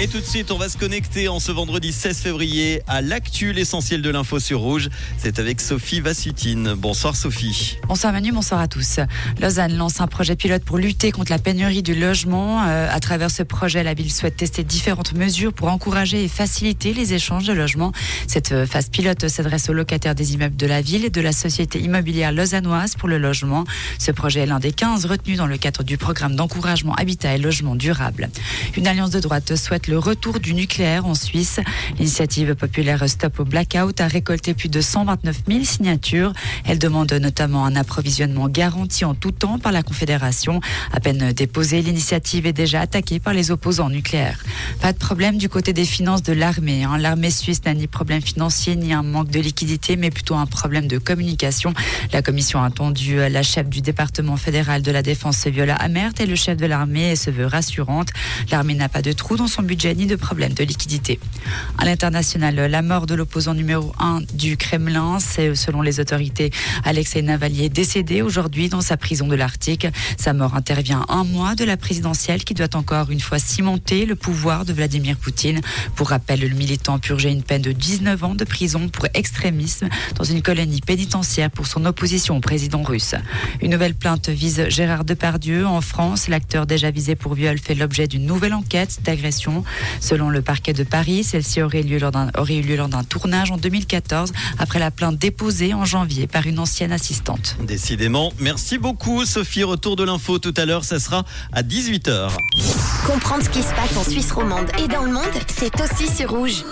Et tout de suite, on va se connecter en ce vendredi 16 février à l'actu, l'essentiel de l'info sur Rouge. C'est avec Sophie Vassutine. Bonsoir Sophie. Bonsoir Manu, bonsoir à tous. Lausanne lance un projet pilote pour lutter contre la pénurie du logement. Euh, à travers ce projet, la ville souhaite tester différentes mesures pour encourager et faciliter les échanges de logements. Cette euh, phase pilote s'adresse aux locataires des immeubles de la ville et de la société immobilière lausannoise pour le logement. Ce projet est l'un des 15 retenus dans le cadre du programme d'encouragement habitat et logement durable. Une alliance de droite souhaite le retour du nucléaire en Suisse. L'initiative populaire Stop au Blackout a récolté plus de 129 000 signatures. Elle demande notamment un approvisionnement garanti en tout temps par la Confédération. À peine déposée, l'initiative est déjà attaquée par les opposants nucléaires. Pas de problème du côté des finances de l'armée. Hein. L'armée suisse n'a ni problème financier ni un manque de liquidité, mais plutôt un problème de communication. La commission a entendu la chef du département fédéral de la défense, Viola Amert, et le chef de l'armée se veut rassurante. L'armée n'a pas de trou dans son budget ni de problème de liquidité. À l'international, la mort de l'opposant numéro 1 du Kremlin, c'est selon les autorités Alexei Navalny décédé aujourd'hui dans sa prison de l'Arctique. Sa mort intervient un mois de la présidentielle qui doit encore une fois cimenter le pouvoir de Vladimir Poutine. Pour rappel, le militant purgeait une peine de 19 ans de prison pour extrémisme dans une colonie pénitentiaire pour son opposition au président russe. Une nouvelle plainte vise Gérard Depardieu. En France, l'acteur déjà visé pour viol fait l'objet d'une nouvelle enquête d'agression. Selon le parquet de Paris, celle-ci aurait, aurait eu lieu lors d'un tournage en 2014 après la plainte déposée en janvier par une ancienne assistante. Décidément, merci beaucoup Sophie. Retour de l'info tout à l'heure, ça sera à 18h. Comprendre ce qui se passe en Suisse romande et dans le monde, c'est aussi sur Rouge.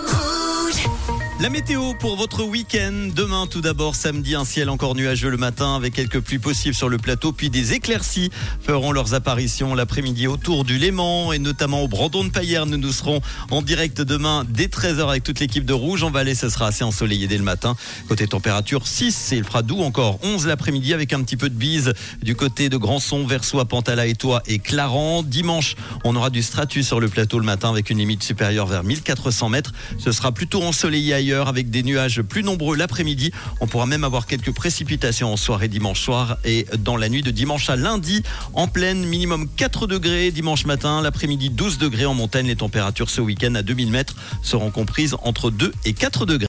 La météo pour votre week-end. Demain, tout d'abord, samedi, un ciel encore nuageux le matin avec quelques pluies possibles sur le plateau, puis des éclaircies feront leurs apparitions l'après-midi autour du Léman et notamment au Brandon de Payerne. Nous, nous serons en direct demain dès 13h avec toute l'équipe de Rouge. En Valais, ce sera assez ensoleillé dès le matin. Côté température, 6 et il fera doux encore 11 l'après-midi avec un petit peu de bise du côté de Grandson, Versoix, Pantala et Toit et Clarence. Dimanche, on aura du stratus sur le plateau le matin avec une limite supérieure vers 1400 mètres. Ce sera plutôt ensoleillé avec des nuages plus nombreux l'après-midi. On pourra même avoir quelques précipitations en soirée dimanche soir et dans la nuit de dimanche à lundi en pleine minimum 4 degrés dimanche matin, l'après-midi 12 degrés en montagne. Les températures ce week-end à 2000 mètres seront comprises entre 2 et 4 degrés.